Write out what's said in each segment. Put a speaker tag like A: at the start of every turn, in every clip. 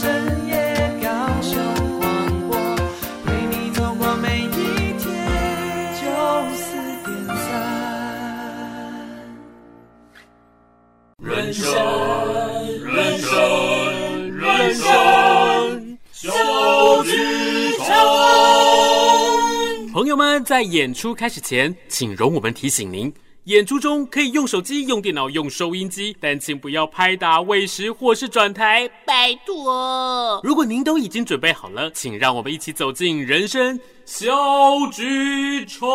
A: 深夜高手走过每一天就四点三人生人生人生。
B: 朋友们在演出开始前请容我们提醒您演出中可以用手机、用电脑、用收音机，但请不要拍打、喂食或是转台，拜托。如果您都已经准备好了，请让我们一起走进人生小剧场。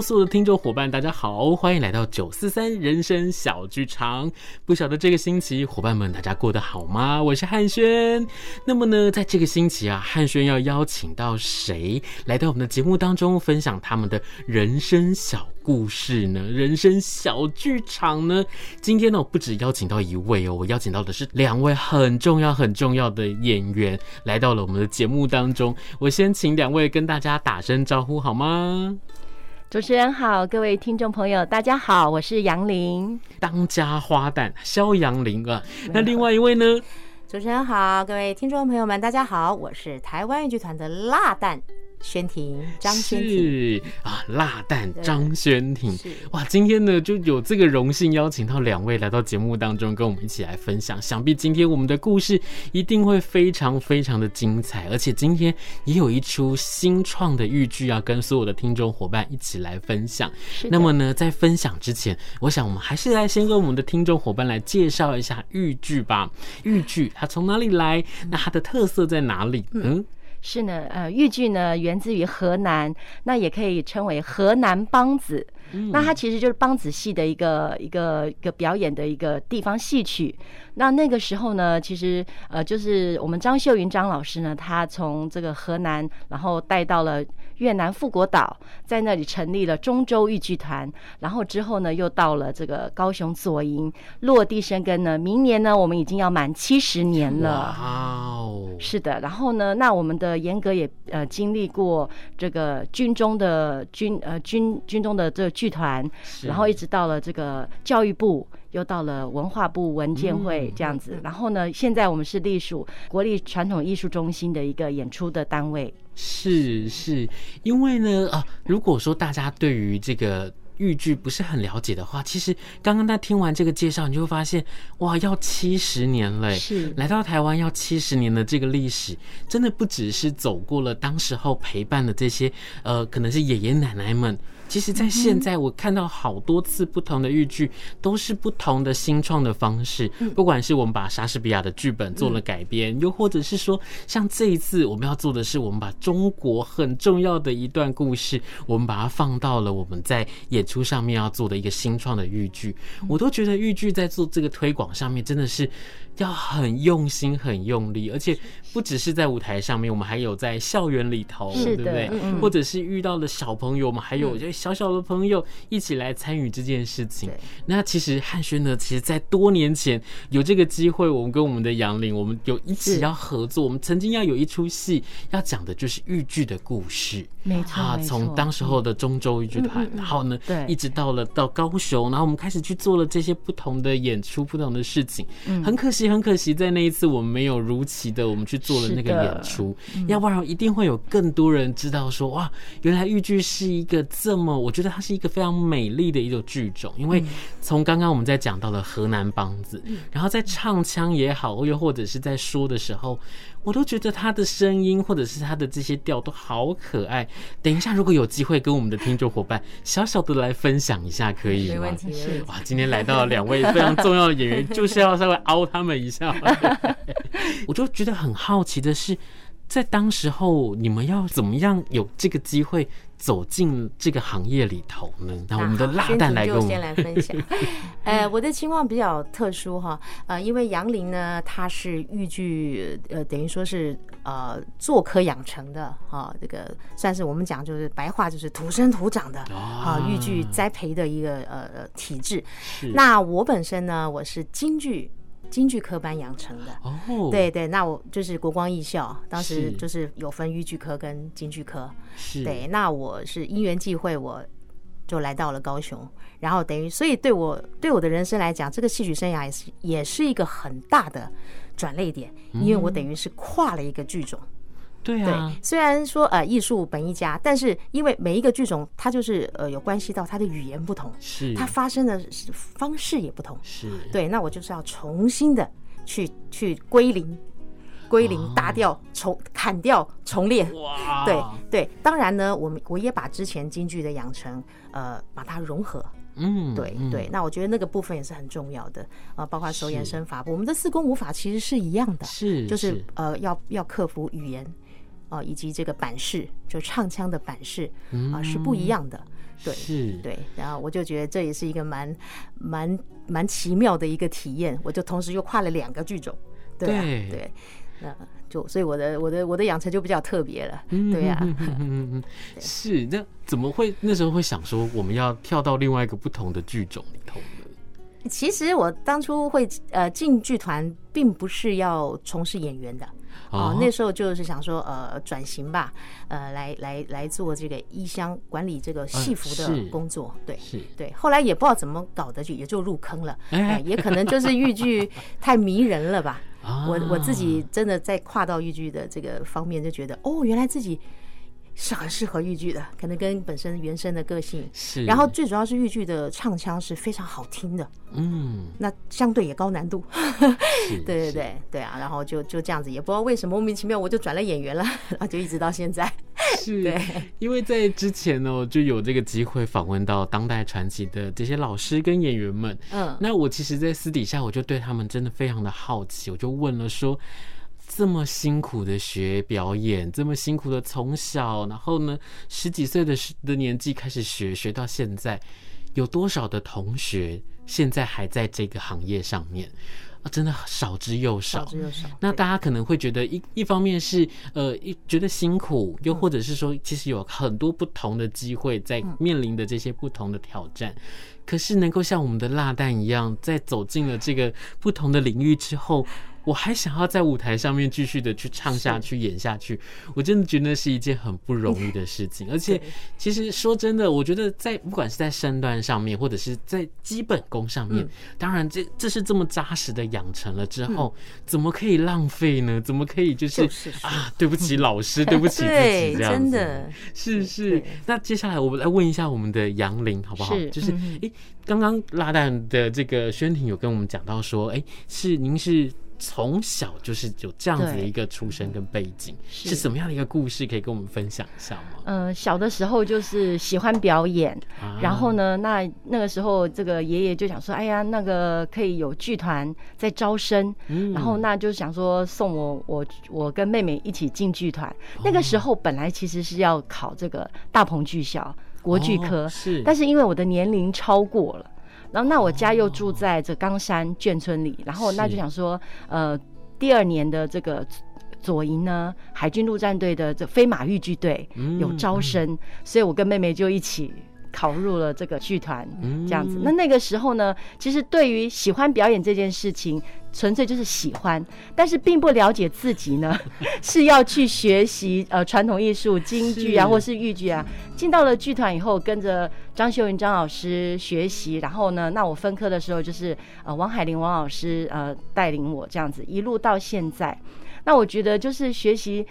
B: 所有的听众伙伴，大家好，欢迎来到九四三人生小剧场。不晓得这个星期伙伴们大家过得好吗？我是汉轩。那么呢，在这个星期啊，汉轩要邀请到谁来到我们的节目当中，分享他们的人生小故事呢？人生小剧场呢？今天呢，我不止邀请到一位哦，我邀请到的是两位很重要、很重要的演员来到了我们的节目当中。我先请两位跟大家打声招呼好吗？
C: 主持人好，各位听众朋友，大家好，我是杨玲，
B: 当家花旦肖杨玲啊。那另外一位呢？
D: 主持人好，各位听众朋友们，大家好，我是台湾豫剧团的辣旦。宣婷，张宣婷
B: 是啊，辣蛋张宣婷哇，今天呢就有这个荣幸邀请到两位来到节目当中，跟我们一起来分享。想必今天我们的故事一定会非常非常的精彩，而且今天也有一出新创的豫剧要跟所有的听众伙伴一起来分享。那么呢，在分享之前，我想我们还是来先跟我们的听众伙伴来介绍一下豫剧吧。豫剧它从哪里来？那它的特色在哪里？嗯。
C: 是呢，呃，豫剧呢源自于河南，那也可以称为河南梆子。嗯、那它其实就是梆子戏的一个一个一个表演的一个地方戏曲。那那个时候呢，其实呃，就是我们张秀云张老师呢，他从这个河南，然后带到了越南富国岛，在那里成立了中州豫剧团。然后之后呢，又到了这个高雄左营落地生根呢。明年呢，我们已经要满七十年了。哇哦！是的。然后呢，那我们的严格也呃经历过这个军中的军呃军军中的这个剧团，然后一直到了这个教育部。又到了文化部文建会这样子，然后呢，现在我们是隶属国立传统艺术中心的一个演出的单位。
B: 是是，因为呢啊，如果说大家对于这个豫剧不是很了解的话，其实刚刚在听完这个介绍，你就会发现哇，要七十年了，是来到台湾要七十年的这个历史，真的不只是走过了当时候陪伴的这些呃，可能是爷爷奶奶们。其实，在现在我看到好多次不同的豫剧，都是不同的新创的方式。不管是我们把莎士比亚的剧本做了改编，又或者是说，像这一次我们要做的是，我们把中国很重要的一段故事，我们把它放到了我们在演出上面要做的一个新创的豫剧。我都觉得豫剧在做这个推广上面，真的是。要很用心、很用力，而且不只是在舞台上面，我们还有在校园里头，对不对？嗯、或者是遇到了小朋友，我们还有就小小的朋友一起来参与这件事情。那其实汉轩呢，其实在多年前有这个机会，我们跟我们的杨玲，我们有一起要合作，我们曾经要有一出戏要讲的就是豫剧的故事。
C: 没错，
B: 啊，从当时候的中州豫剧团，然后呢，对，一直到了到高雄，然后我们开始去做了这些不同的演出、不同的事情。嗯，很可惜，很可惜，在那一次我们没有如期的我们去做了那个演出，要不然一定会有更多人知道说，哇，原来豫剧是一个这么，我觉得它是一个非常美丽的一种剧种，因为从刚刚我们在讲到了河南梆子，然后在唱腔也好，又或者是在说的时候。我都觉得他的声音或者是他的这些调都好可爱。等一下，如果有机会跟我们的听众伙伴小小的来分享一下，可以
D: 吗？没问题。
B: 哇，今天来到了两位非常重要的演员，就是要稍微凹他们一下。我就觉得很好奇的是，在当时候你们要怎么样有这个机会？走进这个行业里头呢，那我们的辣蛋来跟我们
D: 先来分享。呃，我的情况比较特殊哈，呃，因为杨林呢，他是豫剧，呃，等于说是呃做科养成的哈，这个算是我们讲就是白话就是土生土长的啊，豫剧栽培的一个呃体制。那我本身呢，我是京剧。京剧科班养成的。
B: 哦，
D: 对对，那我就是国光艺校，当时就是有分豫剧科跟京剧科。
B: 是，
D: 对，那我是因缘际会，我就来到了高雄，然后等于，所以对我对我的人生来讲，这个戏曲生涯也是也是一个很大的转捩点，因为我等于是跨了一个剧种。
B: 对啊，
D: 对，虽然说呃艺术本一家，但是因为每一个剧种它就是呃有关系到它的语言不同，
B: 是。
D: 它发生的方式也不同，
B: 是。
D: 对，那我就是要重新的去去归零，归零搭掉重砍掉重练，
B: 哇，
D: 对对，当然呢，我们我也把之前京剧的养成呃把它融合，
B: 嗯，
D: 对对，那我觉得那个部分也是很重要的啊，包括手眼身法，我们的四功五法其实是一样的，
B: 是
D: 就是。呃要要克服语言。哦，以及这个板式，就唱腔的板式啊，是不一样的。对，
B: 是，
D: 对。然后我就觉得这也是一个蛮蛮蛮奇妙的一个体验。我就同时又跨了两个剧种，对对，那就所以我的我的我的养成就比较特别了。对呀，
B: 是。那怎么会那时候会想说我们要跳到另外一个不同的剧种里头呢？
D: 其实我当初会呃进剧团，并不是要从事演员的。哦，那时候就是想说，呃，转型吧，呃，来来来做这个衣箱管理这个戏服的工作，对，
B: 是，
D: 对。后来也不知道怎么搞的，就也就入坑了，哎，也可能就是豫剧太迷人了吧。我我自己真的在跨到豫剧的这个方面，就觉得，哦，原来自己。是很适合豫剧的，可能跟本身原生的个性是，然后最主要是豫剧的唱腔是非常好听的，嗯，那相对也高难度，对对对对啊，然后就就这样子，也不知道为什么莫名其妙我就转了演员了，然后就一直到现在。
B: 是，对，因为在之前呢，就有这个机会访问到当代传奇的这些老师跟演员们，嗯，那我其实，在私底下我就对他们真的非常的好奇，我就问了说。这么辛苦的学表演，这么辛苦的从小，然后呢，十几岁的的年纪开始学，学到现在，有多少的同学现在还在这个行业上面啊？真的少之又少，少之又少。那大家可能会觉得一一方面是呃一觉得辛苦，又或者是说其实有很多不同的机会在面临的这些不同的挑战，可是能够像我们的辣蛋一样，在走进了这个不同的领域之后。我还想要在舞台上面继续的去唱下去、演下去，我真的觉得那是一件很不容易的事情。而且，其实说真的，我觉得在不管是在身段上面，或者是在基本功上面，当然这这是这么扎实的养成了之后，怎么可以浪费呢？怎么可以就是啊，对不起老师，对不起自己这样子。
D: 真的
B: 是是。那接下来我们来问一下我们的杨林好不好？就是诶，刚刚拉蛋的这个宣婷有跟我们讲到说，哎，是您是。从小就是有这样子的一个出身跟背景，是什么样的一个故事可以跟我们分享一下吗？
C: 嗯、呃，小的时候就是喜欢表演，啊、然后呢，那那个时候这个爷爷就想说，哎呀，那个可以有剧团在招生，嗯、然后那就想说送我我我跟妹妹一起进剧团。哦、那个时候本来其实是要考这个大鹏剧校国剧科，哦、是，但是因为我的年龄超过了。然后，那我家又住在这冈山眷村里，然后那就想说，呃，第二年的这个左营呢，海军陆战队的这飞马豫剧队有招生，所以我跟妹妹就一起。考入了这个剧团，这样子。那那个时候呢，其实对于喜欢表演这件事情，纯粹就是喜欢，但是并不了解自己呢，是要去学习呃传统艺术、京剧啊，或是豫剧啊。进到了剧团以后，跟着张秀云张老师学习，然后呢，那我分科的时候就是呃王海玲王老师呃带领我这样子一路到现在。那我觉得就是学习。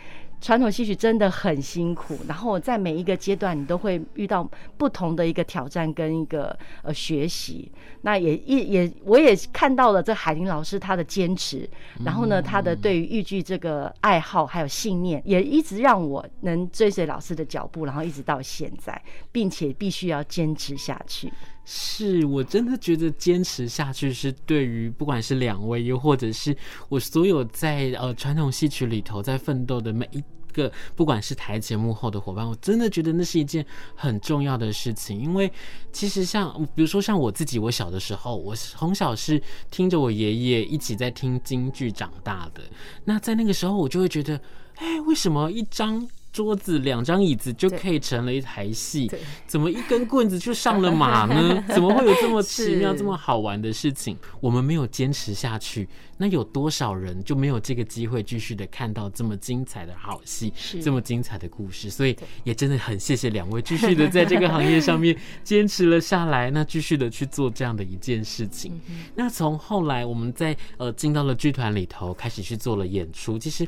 C: 传统戏曲真的很辛苦，然后在每一个阶段，你都会遇到不同的一个挑战跟一个呃学习。那也一也，我也看到了这海林老师他的坚持，然后呢，他的对于豫剧这个爱好还有信念，也一直让我能追随老师的脚步，然后一直到现在，并且必须要坚持下去。
B: 是，我真的觉得坚持下去是对于不管是两位，又或者是我所有在呃传统戏曲里头在奋斗的每一个，不管是台前幕后的伙伴，我真的觉得那是一件很重要的事情。因为其实像比如说像我自己，我小的时候，我从小是听着我爷爷一起在听京剧长大的。那在那个时候，我就会觉得，哎，为什么一张桌子、两张椅子就可以成了一台戏，怎么一根棍子就上了马呢？怎么会有这么奇妙、这么好玩的事情？我们没有坚持下去，那有多少人就没有这个机会继续的看到这么精彩的好戏，这么精彩的故事？所以也真的很谢谢两位继续的在这个行业上面 坚持了下来，那继续的去做这样的一件事情。那从后来我们在呃进到了剧团里头，开始去做了演出，其实。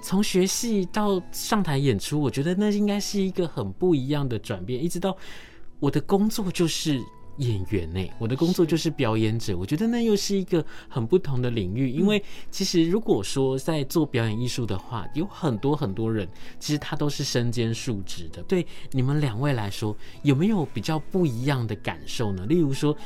B: 从学戏到上台演出，我觉得那应该是一个很不一样的转变。一直到我的工作就是演员呢，我的工作就是表演者。我觉得那又是一个很不同的领域。因为其实如果说在做表演艺术的话，有很多很多人，其实他都是身兼数职的。对你们两位来说，有没有比较不一样的感受呢？例如说。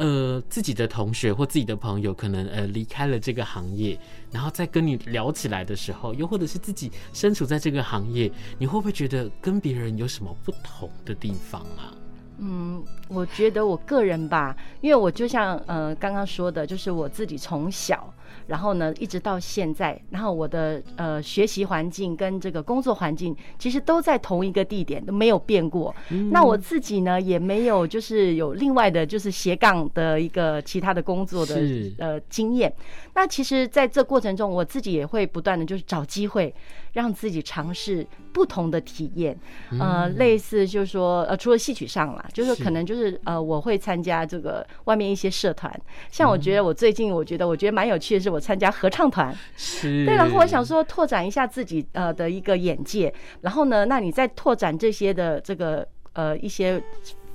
B: 呃，自己的同学或自己的朋友可能呃离开了这个行业，然后再跟你聊起来的时候，又或者是自己身处在这个行业，你会不会觉得跟别人有什么不同的地方啊？
C: 嗯，我觉得我个人吧，因为我就像呃刚刚说的，就是我自己从小。然后呢，一直到现在，然后我的呃学习环境跟这个工作环境，其实都在同一个地点，都没有变过。嗯、那我自己呢，也没有就是有另外的，就是斜杠的一个其他的工作的呃经验。那其实在这过程中，我自己也会不断的就是找机会，让自己尝试不同的体验。呃，类似就是说呃，除了戏曲上啦，就是可能就是呃，我会参加这个外面一些社团。像我觉得我最近我觉得我觉得蛮有趣的是我。参加合唱团，是对。然后我想说，拓展一下自己呃的一个眼界。然后呢，那你在拓展这些的这个呃一些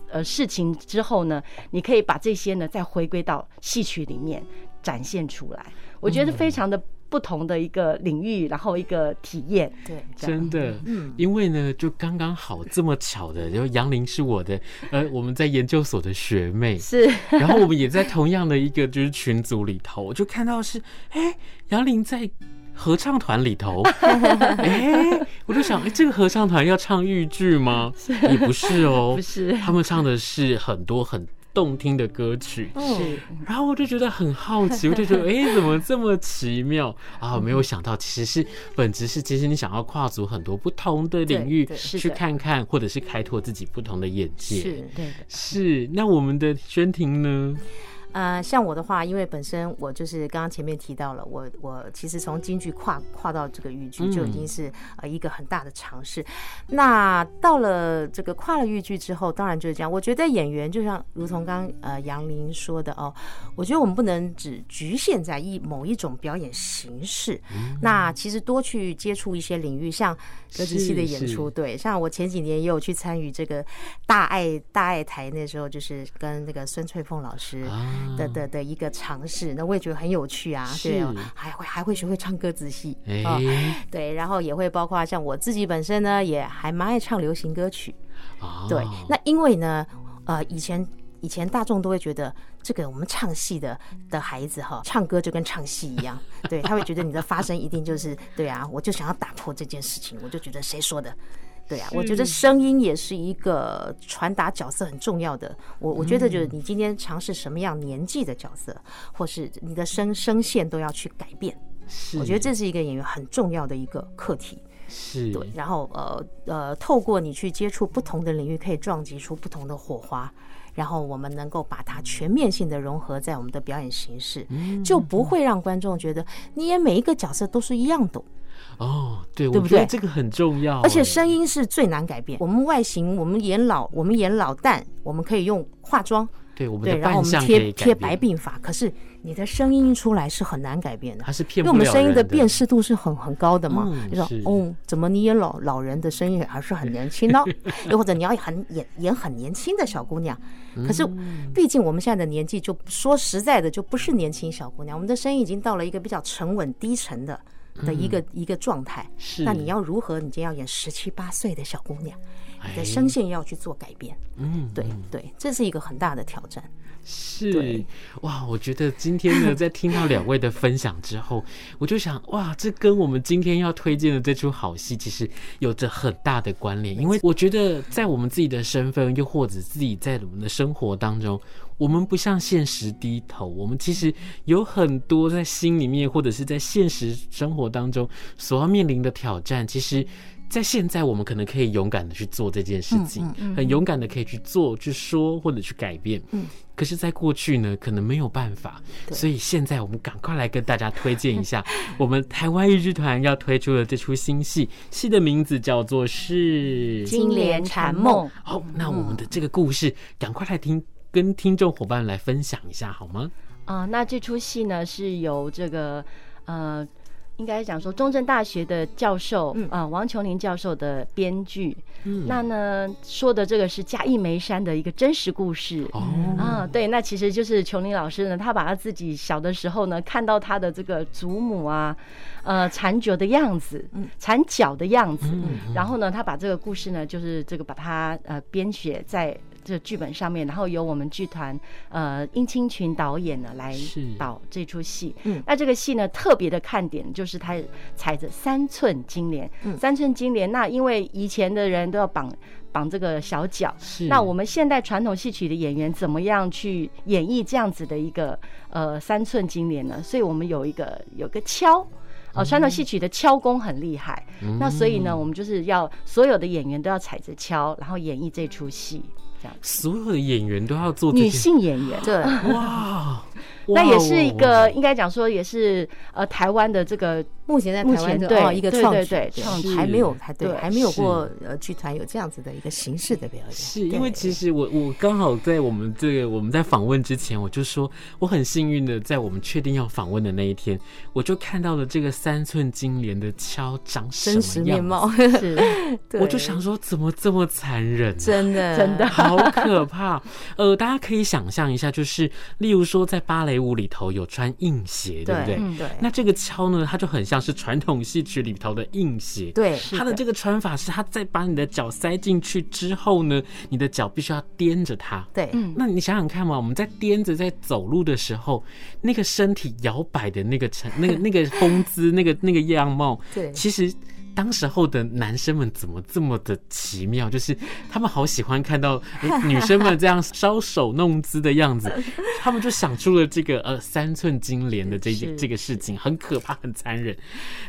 C: 呃事情之后呢，你可以把这些呢再回归到戏曲里面展现出来。我觉得非常的。不同的一个领域，然后一个体验，对，
B: 真的，嗯，因为呢，就刚刚好这么巧的，然后杨玲是我的，呃，我们在研究所的学妹，
C: 是，
B: 然后我们也在同样的一个就是群组里头，我就看到是，哎，杨玲在合唱团里头，哎，我就想，哎，这个合唱团要唱豫剧吗？也不是哦，
C: 不是，
B: 他们唱的是很多很。动听的歌曲，是，然后我就觉得很好奇，我就觉得，哎，怎么这么奇妙啊？没有想到，其实是本质是，其实你想要跨足很多不同的领域去看看，或者是开拓自己不同的眼界，
C: 是对，
B: 是。那我们的宣婷呢？
D: 呃，像我的话，因为本身我就是刚刚前面提到了，我我其实从京剧跨跨到这个豫剧就已经是呃一个很大的尝试。嗯、那到了这个跨了豫剧之后，当然就是这样。我觉得演员就像如同刚呃杨林说的哦，我觉得我们不能只局限在一某一种表演形式。嗯、那其实多去接触一些领域，像歌仔戏的演出，对，像我前几年也有去参与这个大爱大爱台，那时候就是跟那个孙翠凤老师。啊的的的一个尝试，那我也觉得很有趣啊，对，还会还会学会唱歌仔戏，啊，对，然后也会包括像我自己本身呢，也还蛮爱唱流行歌曲，对，那因为呢，呃，以前以前大众都会觉得这个我们唱戏的的孩子哈，唱歌就跟唱戏一样，对，他会觉得你的发声一定就是对啊，我就想要打破这件事情，我就觉得谁说的？对啊，我觉得声音也是一个传达角色很重要的。我我觉得就是你今天尝试什么样年纪的角色，或是你的声声线都要去改变。是，我觉得这是一个演员很重要的一个课题。是，对。然后呃呃，透过你去接触不同的领域，可以撞击出不同的火花。然后我们能够把它全面性的融合在我们的表演形式，就不会让观众觉得你演每一个角色都是一样的。
B: 哦，对，对不对？这个很重要，
D: 而且声音是最难改变。我们外形，我们演老，我们演老旦，我们可以用化妆，
B: 对，我们
D: 对，然后我们贴贴白鬓发。可是你的声音出来是很难改变的，
B: 它是骗
D: 因为我们声音的辨识度是很很高的嘛。就说哦，怎么你演老老人的声音还是很年轻呢？又或者你要很演演很年轻的小姑娘，可是毕竟我们现在的年纪，就说实在的，就不是年轻小姑娘，我们的声音已经到了一个比较沉稳低沉的。的一个一个状态，是。那你要如何？你今天要演十七八岁的小姑娘，你的声线要去做改变。嗯，对对，这是一个很大的挑战。
B: 是哇，我觉得今天呢，在听到两位的分享之后，我就想哇，这跟我们今天要推荐的这出好戏其实有着很大的关联。因为我觉得，在我们自己的身份，又或者自己在我们的生活当中，我们不向现实低头，我们其实有很多在心里面，或者是在现实生活当中所要面临的挑战，其实。在现在我们可能可以勇敢的去做这件事情，
D: 嗯嗯嗯、
B: 很勇敢的可以去做、去说或者去改变。嗯，可是，在过去呢，可能没有办法。对所以现在我们赶快来跟大家推荐一下，我们台湾豫剧团要推出的这出新戏，戏的名字叫做是《
C: 金莲禅梦》。
B: 好，那我们的这个故事，赶快来听，跟听众伙伴来分享一下好吗？
C: 啊、呃，那这出戏呢，是由这个呃。应该讲说，中正大学的教授啊、嗯呃，王琼林教授的编剧。嗯，那呢说的这个是嘉义梅山的一个真实故事。哦，啊，对，那其实就是琼林老师呢，他把他自己小的时候呢，看到他的这个祖母啊，呃，缠脚的样子，缠脚的样子，嗯、然后呢，他把这个故事呢，就是这个把它呃编写在。这剧本上面，然后由我们剧团呃殷清群导演呢来导这出戏。嗯，那这个戏呢特别的看点就是它踩着三寸金莲，嗯，三寸金莲。那因为以前的人都要绑绑这个小脚，是。那我们现代传统戏曲的演员怎么样去演绎这样子的一个呃三寸金莲呢？所以我们有一个有个敲，呃，传统戏曲的敲功很厉害。嗯，那所以呢，我们就是要所有的演员都要踩着敲，然后演绎这出戏。
B: 所有的演员都要做
C: 女性演员，对，
B: 哇，
C: 那也是一个应该讲说也是呃台湾的这个
D: 目前在台湾的一个创对，创举。还没有还对还没有过呃剧团有这样子的一个形式的表演。
B: 是因为其实我我刚好在我们这个我们在访问之前，我就说我很幸运的在我们确定要访问的那一天，我就看到了这个三寸金莲的敲长什么样子。面貌，是，我就想说 怎么这么残忍，
D: 真的。
C: 真的。
B: 好可怕，呃，大家可以想象一下，就是例如说，在芭蕾舞里头有穿硬鞋，对不对？对。那这个敲呢，它就很像是传统戏曲里头的硬鞋。
D: 对。
B: 它的这个穿法是，它在把你的脚塞进去之后呢，你的脚必须要踮着它。
D: 对。
B: 那你想想看嘛，我们在颠着在走路的时候，那个身体摇摆的那个成那个那个风姿，那个那个样貌，对，其实。当时候的男生们怎么这么的奇妙？就是他们好喜欢看到女生们这样搔首弄姿的样子，他们就想出了这个呃三寸金莲的这件这个事情，很可怕，很残忍。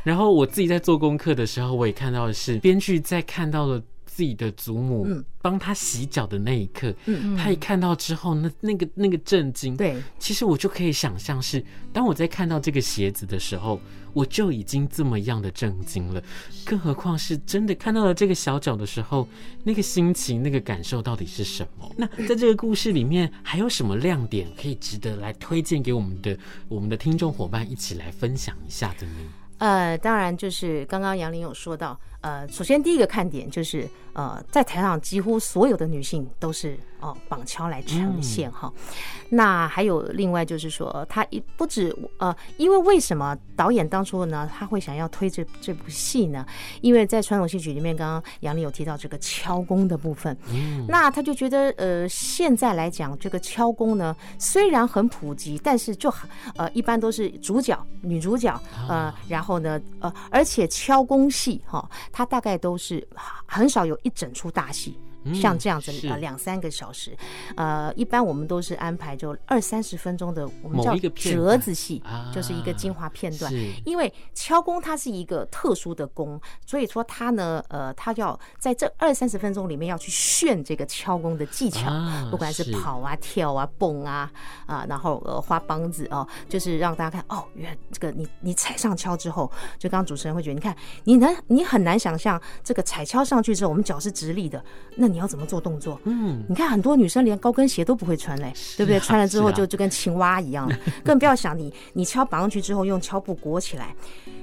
B: 然后我自己在做功课的时候，我也看到的是编剧在看到了自己的祖母帮他洗脚的那一刻，他一看到之后，那那个那个震惊，对，其实我就可以想象是当我在看到这个鞋子的时候。我就已经这么样的震惊了，更何况是真的看到了这个小脚的时候，那个心情、那个感受到底是什么？那在这个故事里面，还有什么亮点可以值得来推荐给我们的我们的听众伙伴一起来分享一下的呢？
D: 呃，当然就是刚刚杨林有说到，呃，首先第一个看点就是，呃，在台上几乎所有的女性都是。哦，绑敲来呈现哈，嗯、那还有另外就是说，他一不止呃，因为为什么导演当初呢，他会想要推这这部戏呢？因为在传统戏曲里面，刚刚杨丽有提到这个敲功的部分，嗯，那他就觉得呃，现在来讲这个敲功呢，虽然很普及，但是就呃，一般都是主角女主角呃，然后呢呃，而且敲功戏哈，它大概都是很少有一整出大戏。像这样子呃两三个小时，呃，一般我们都是安排就二三十分钟的，我们叫折子戏，就是一个精华片段。因为敲功它是一个特殊的功，所以说它呢，呃，它要在这二三十分钟里面要去炫这个敲功的技巧，不管是跑啊、跳啊、蹦啊啊，然后呃花梆子哦，就是让大家看哦，原来这个你你踩上敲之后，就刚刚主持人会觉得，你看你能你很难想象这个踩敲上去之后，我们脚是直立的，那。你要怎么做动作？嗯，你看很多女生连高跟鞋都不会穿嘞，对不对？穿了之后就就跟青蛙一样，更不要想你你敲绑上去之后用敲布裹起来，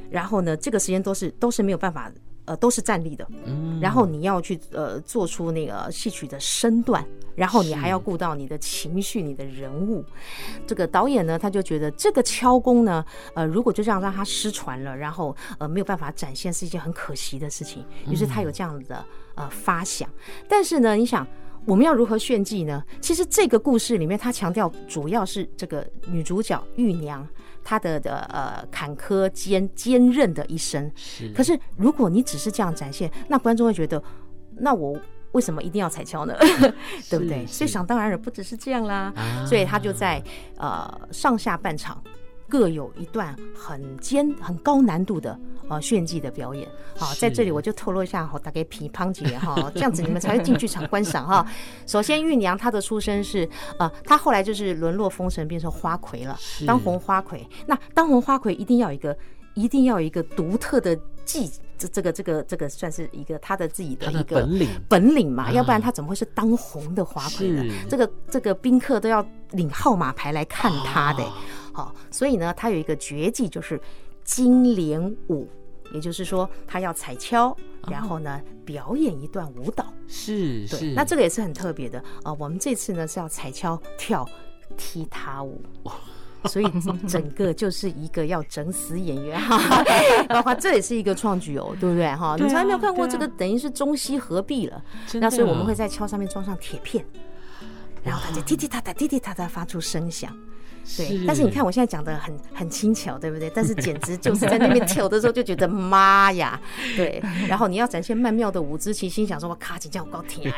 D: 然后呢，这个时间都是都是没有办法，呃，都是站立的。嗯，然后你要去呃做出那个戏曲的身段，然后你还要顾到你的情绪、你的人物。这个导演呢，他就觉得这个敲功呢，呃，如果就这样让他失传了，然后呃没有办法展现，是一件很可惜的事情。于是他有这样的。呃，发想，但是呢，你想我们要如何炫技呢？其实这个故事里面，他强调主要是这个女主角玉娘她的的呃坎坷坚坚韧的一生。是。可是如果你只是这样展现，那观众会觉得，那我为什么一定要踩跷呢？对不对？所以想当然了，不只是这样啦。啊、所以他就在呃上下半场。各有一段很艰、很高难度的呃炫技的表演。好，在这里我就透露一下哈，大概 皮胖姐哈，这样子你们才会进剧场观赏哈。首先，玉娘她的出身是呃，她后来就是沦落风尘，变成花魁了，当红花魁。那当红花魁一定要有一个，一定要有一个独特的技。这这个这个这个算是一个他的自己的一个
B: 本领
D: 本领嘛，要不然他怎么会是当红的花魁呢？这个这个宾客都要领号码牌来看他的，好，所以呢，他有一个绝技就是金莲舞，也就是说他要踩跷，然后呢表演一段舞蹈，
B: 是是，
D: 那这个也是很特别的啊。我们这次呢是要踩跷跳踢踏舞。所以整个就是一个要整死演员哈，包括这也是一个创举哦，对不对哈？你从来没有看过这个，等于是中西合璧了。那所以我们会在敲上面装上铁片，然后它就滴滴答答、滴滴答答发出声响。对，但是你看我现在讲的很很轻巧，对不对？但是简直就是在那边跳的时候就觉得妈呀，对。然后你要展现曼妙的舞姿，其实心想说我卡紧这样高天，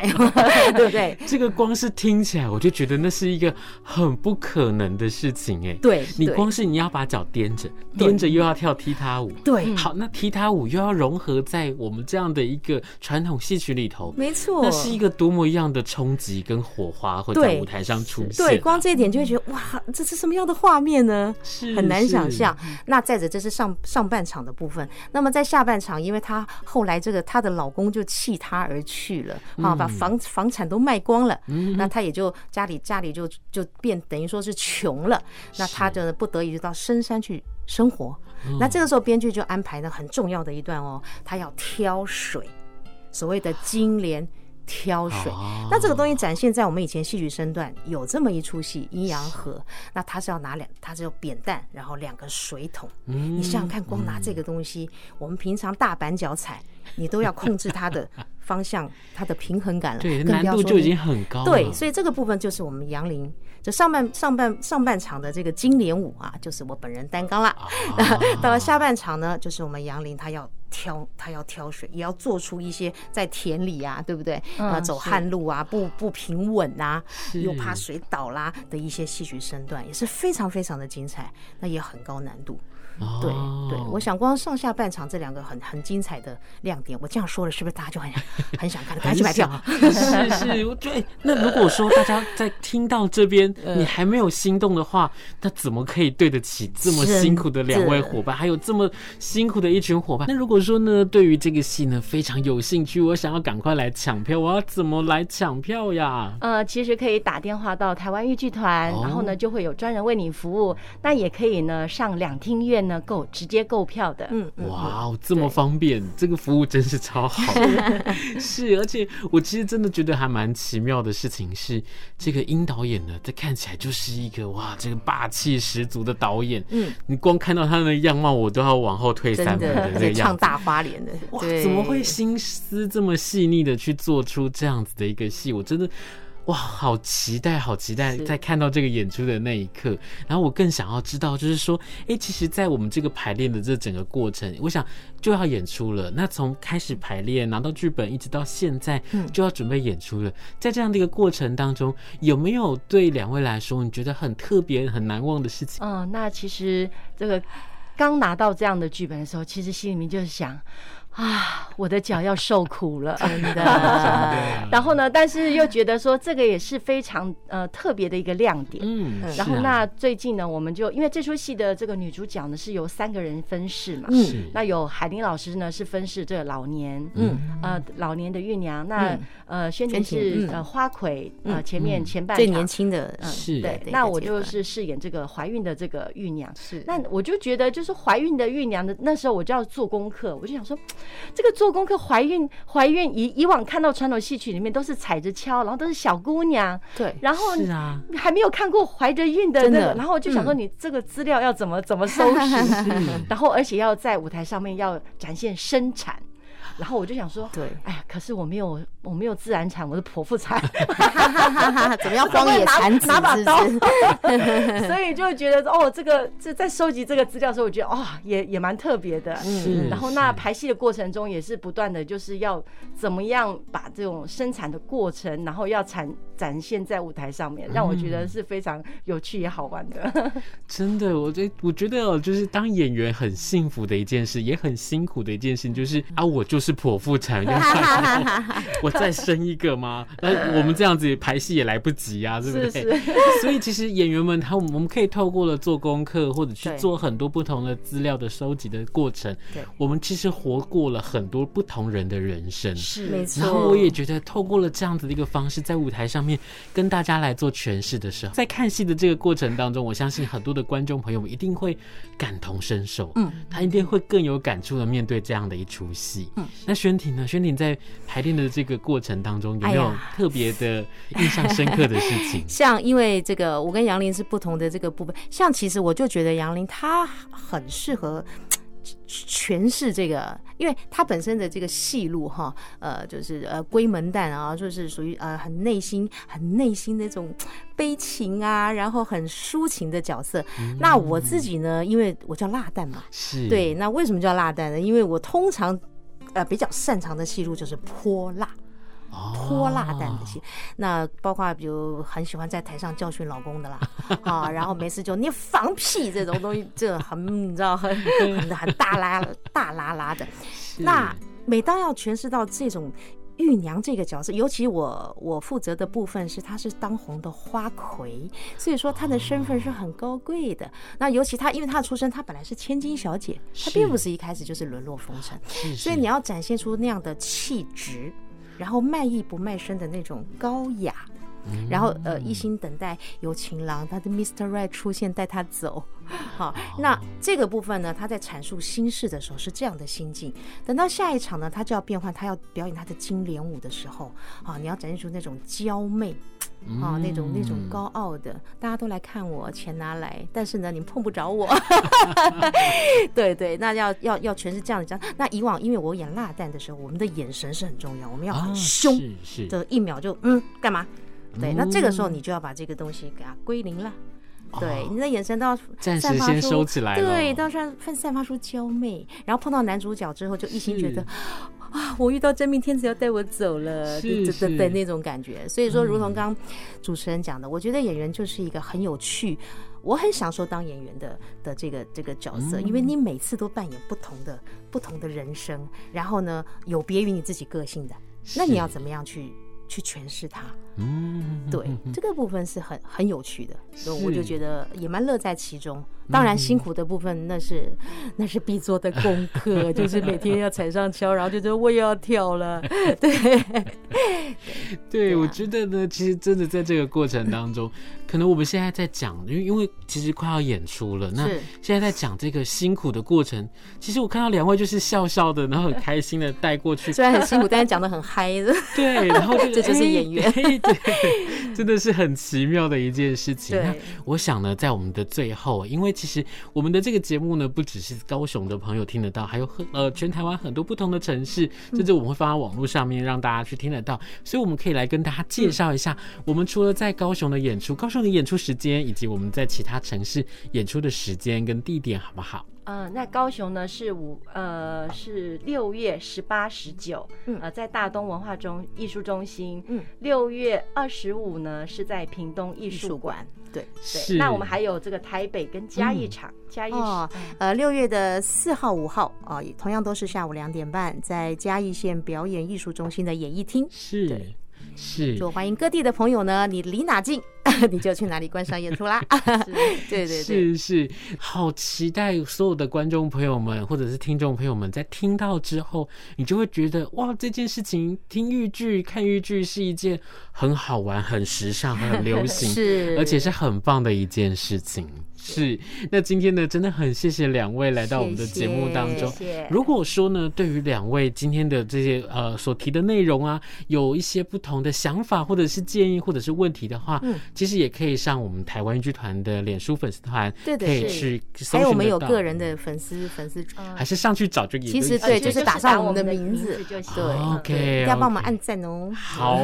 D: 对不对？
B: 这个光是听起来我就觉得那是一个很不可能的事情哎。
D: 对，
B: 你光是你要把脚踮着，踮着又要跳踢踏舞，
D: 对。
B: 好，那踢踏舞又要融合在我们这样的一个传统戏曲里头，
D: 没错，
B: 那是一个多么样的冲击跟火花会在舞台上出现。
D: 对，光这一点就会觉得哇，这是。什么样的画面呢？是很难想象。那再者，这是上上半场的部分。那么在下半场，因为她后来这个她的老公就弃她而去了啊，把房房产都卖光了。那她也就家里家里就就变等于说是穷了。那她就不得已就到深山去生活。那这个时候编剧就安排了很重要的一段哦，她要挑水，所谓的金莲。挑水，那这个东西展现在我们以前戏曲身段有这么一出戏《阴阳合》，那他是要拿两，他是要扁担，然后两个水桶。你想想看，光拿这个东西，我们平常大板脚踩，你都要控制它的方向、它的平衡感了。
B: 对，难度就已经很高了。
D: 对，所以这个部分就是我们杨林这上半上半上半场的这个金莲舞啊，就是我本人担纲了。那 到了下半场呢，就是我们杨林他要。挑他要挑水，也要做出一些在田里啊，对不对？啊，走旱路啊，不不平稳啊，又怕水倒啦的一些戏曲身段，也是非常非常的精彩，那也很高难度。对对，我想光上下半场这两个很很精彩的亮点，我这样说了，是不是大家就很很想看，赶紧去买票？
B: 是是，我觉得那如果说大家在听到这边 你还没有心动的话，那怎么可以对得起这么辛苦的两位伙伴，还有这么辛苦的一群伙伴？那如果说呢，对于这个戏呢非常有兴趣，我想要赶快来抢票，我要怎么来抢票呀？
C: 呃，其实可以打电话到台湾豫剧团，然后呢就会有专人为你服务。那也可以呢上两厅院。呢购直接购票的，嗯，
B: 哇，这么方便，这个服务真是超好。是，而且我其实真的觉得还蛮奇妙的事情是，这个殷导演呢，他看起来就是一个哇，这个霸气十足的导演。嗯，你光看到他的样貌，我都要往后退三步的 这个样子。
D: 唱大花脸的，
B: 哇，怎么会心思这么细腻的去做出这样子的一个戏？我真的。哇，好期待，好期待，在看到这个演出的那一刻。然后我更想要知道，就是说，哎，其实，在我们这个排练的这整个过程，我想就要演出了。那从开始排练，拿到剧本，一直到现在，就要准备演出了。在这样的一个过程当中，有没有对两位来说，你觉得很特别、很难忘的事情？
C: 嗯，那其实这个刚拿到这样的剧本的时候，其实心里面就是想。啊，我的脚要受苦了，真的。然后呢，但是又觉得说这个也是非常呃特别的一个亮点。嗯。然后那最近呢，我们就因为这出戏的这个女主角呢是由三个人分饰嘛。嗯。那有海玲老师呢是分饰这个老年，嗯呃老年的玉娘。那呃宣婷是呃花魁，呃前面前半
D: 最年轻的。
C: 是。对。那我就是饰演这个怀孕的这个玉娘。是。那我就觉得就是怀孕的玉娘的那时候我就要做功课，我就想说。这个做功课，怀孕怀孕以以往看到传统戏曲里面都是踩着敲，然后都是小姑娘，
D: 对，
C: 然后是啊，还没有看过怀着孕的那个，然后我就想说你这个资料要怎么怎么收拾，然后而且要在舞台上面要展现生产。然后我就想说，对，哎呀，可是我没有，我没有自然产，我是剖腹产
D: 怎么样荒野产子？拿把刀，
C: 所以就觉得哦，这个这在收集这个资料的时候，我觉得哦，也也蛮特别的。嗯，然后那排戏的过程中也是不断的就是要怎么样把这种生产的过程，然后要产展现在舞台上面，让我觉得是非常有趣也好玩的。
B: 真的，我觉我觉得哦，就是当演员很幸福的一件事，也很辛苦的一件事，就是啊，我就是剖腹产，我再生一个吗？那我们这样子排戏也来不及啊，对不对？是是所以其实演员们他我们可以透过了做功课或者去做很多不同的资料的收集的过程，对，我们其实活过了很多不同人的人生，
C: 是没错。
B: 然后我也觉得透过了这样子的一个方式，在舞台上面跟大家来做诠释的时候，在看戏的这个过程当中，我相信很多的观众朋友们一定会感同身受，嗯，他一定会更有感触的面对这样的一出戏。嗯，那宣婷呢？宣婷在排练的这个过程当中，有没有特别的印象深刻的事情？哎、
D: 像因为这个，我跟杨林是不同的这个部分。像其实我就觉得杨林他很适合。诠释这个，因为他本身的这个戏路哈，呃，就是呃闺门旦啊，就是属于呃很内心、很内心那种悲情啊，然后很抒情的角色。嗯、那我自己呢，因为我叫辣蛋嘛，
B: 是
D: 对。那为什么叫辣蛋呢？因为我通常呃比较擅长的戏路就是泼辣。泼辣蛋的戏，那包括比如很喜欢在台上教训老公的啦，啊，然后没事就你放屁这种东西，这很你知道很很 很大拉大拉拉的。那每当要诠释到这种玉娘这个角色，尤其我我负责的部分是她是当红的花魁，所以说她的身份是很高贵的。那尤其她因为她的出身，她本来是千金小姐，她并不是一开始就是沦落风尘，所以你要展现出那样的气质。然后卖艺不卖身的那种高雅，然后呃一心等待有情郎他的 Mr. Right 出现带他走，好，那这个部分呢，他在阐述心事的时候是这样的心境。等到下一场呢，他就要变换，他要表演他的金莲舞的时候，啊，你要展现出那种娇媚。啊，那种那种高傲的，大家都来看我，钱拿来，但是呢，你们碰不着我。对对，那要要要全是这样讲。那以往因为我演辣蛋的时候，我们的眼神是很重要，我们要很凶，是是，一秒就嗯干嘛？对，那这个时候你就要把这个东西给它归零了。对，你的眼神都要
B: 暂时先收起来，
D: 对，都要散散发出娇媚，然后碰到男主角之后，就一心觉得。啊！我遇到真命天子要带我走了，是是。的的那种感觉。所以说，如同刚主持人讲的，嗯，我觉得演员就是一个很有趣，我很享受当演员的的这个这个角色，嗯，因为你每次都扮演不同的不同的人生，然后呢，有别于你自己个性的，那你要怎么样去去诠释它？嗯，对，这个部分是很很有趣的，所以我就觉得也蛮乐在其中。当然辛苦的部分那是 那是必做的功课，就是每天要踩上跷，然后就觉得我也要跳了。对，
B: 对，我觉得呢，其实真的在这个过程当中，可能我们现在在讲，因为因为其实快要演出了，那现在在讲这个辛苦的过程，其实我看到两位就是笑笑的，然后很开心的带过去，
D: 虽然很辛苦，但是讲的很嗨的。
B: 对，然后
D: 这就是演员。
B: 对，真的是很奇妙的一件事情。那我想呢，在我们的最后，因为其实我们的这个节目呢，不只是高雄的朋友听得到，还有很呃全台湾很多不同的城市，甚至我们会放在网络上面让大家去听得到。所以我们可以来跟大家介绍一下，我们除了在高雄的演出，高雄的演出时间，以及我们在其他城市演出的时间跟地点，好不好？
C: 呃，那高雄呢是五呃是六月十八十九，呃在大东文化中艺术中心，嗯，六月二十五呢是在屏东艺术馆，对是。那我们还有这个台北跟嘉义场，嗯、嘉义场哦，
D: 呃六月的四号五号啊，呃、同样都是下午两点半，在嘉义县表演艺术中心的演艺厅，
B: 是，对是，
D: 就欢迎各地的朋友呢，你离哪近？你就去哪里观赏演出啦？对对对，
B: 是是，好期待所有的观众朋友们或者是听众朋友们在听到之后，你就会觉得哇，这件事情听豫剧、看豫剧是一件很好玩、很时尚、很流行，是，而且是很棒的一件事情。是，那今天呢，真的很谢谢两位来到我们的节目当中。谢谢。如果说呢，对于两位今天的这些呃所提的内容啊，有一些不同的想法，或者是建议，或者是问题的话，嗯，其实也可以上我们台湾豫剧团的脸书粉丝团，对对，可以去搜寻。还有
D: 我们有个人的粉丝粉丝，
B: 还是上去找就。
D: 其实对，就是打上我们的名字就行。对
B: ，OK，
D: 要帮我们按赞哦。
B: 好，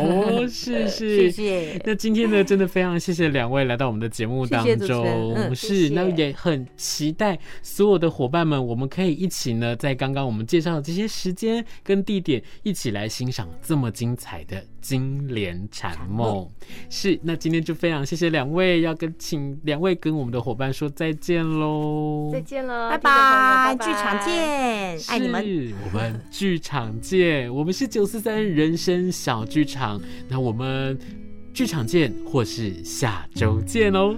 B: 是是，谢谢。那今天呢，真的非常谢谢两位来到我们的节目当中。是，那也很期待所有的伙伴们，我们可以一起呢，在刚刚我们介绍的这些时间跟地点，一起来欣赏这么精彩的金莲禅梦。是，那今天就非常谢谢两位，要跟请两位跟我们的伙伴说再见喽，
C: 再见了，
D: 拜拜，
C: 拜拜，
D: 剧场见，爱你们，
B: 我们剧场见，我们是九四三人生小剧场，那我们剧场见，或是下周见哦。